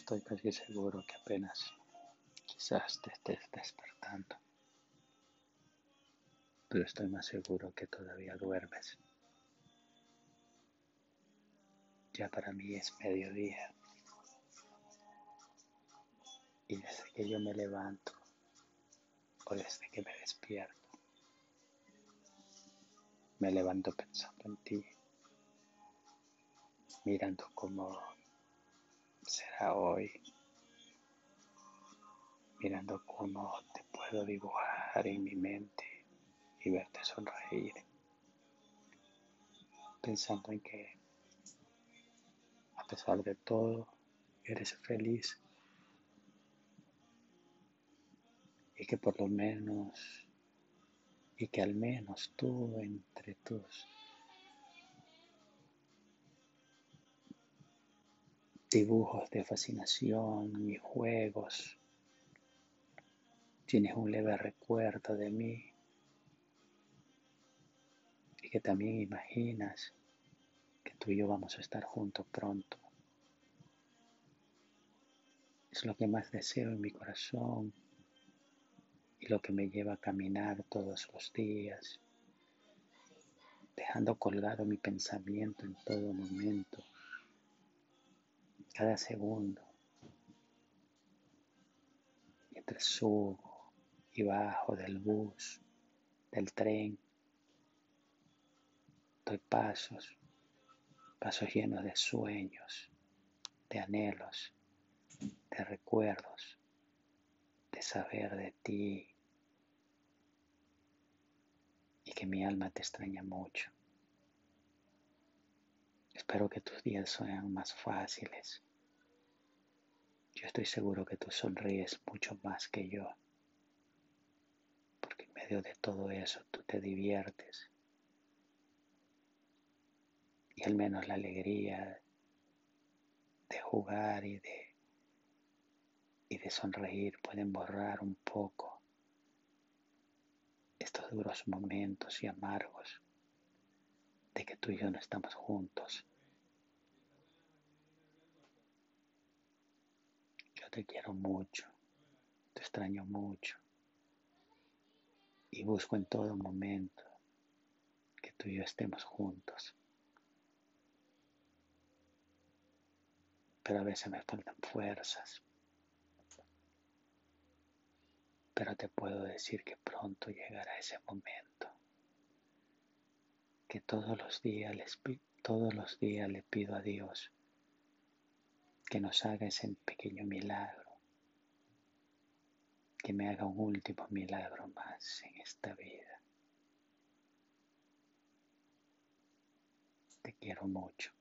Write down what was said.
Estoy casi seguro que apenas quizás te estés despertando, pero estoy más seguro que todavía duermes. Ya para mí es mediodía y desde que yo me levanto o desde que me despierto, me levanto pensando en ti, mirando cómo será hoy, mirando cómo te puedo dibujar en mi mente y verte sonreír, pensando en que a pesar de todo eres feliz. Y que por lo menos y que al menos tú entre tus dibujos de fascinación y juegos tienes un leve recuerdo de mí y que también imaginas que tú y yo vamos a estar juntos pronto. Es lo que más deseo en mi corazón y lo que me lleva a caminar todos los días, dejando colgado mi pensamiento en todo momento, cada segundo, mientras subo y bajo del bus, del tren, doy pasos, pasos llenos de sueños, de anhelos, de recuerdos, de saber de ti, y que mi alma te extraña mucho. Espero que tus días sean más fáciles. Yo estoy seguro que tú sonríes mucho más que yo, porque en medio de todo eso tú te diviertes. Y al menos la alegría de jugar y de, y de sonreír pueden borrar un poco estos duros momentos y amargos de que tú y yo no estamos juntos. Yo te quiero mucho, te extraño mucho. Y busco en todo momento que tú y yo estemos juntos. Pero a veces me faltan fuerzas. Pero te puedo decir que pronto llegará ese momento, que todos los días, todos los días le pido a Dios que nos haga ese pequeño milagro, que me haga un último milagro más en esta vida. Te quiero mucho.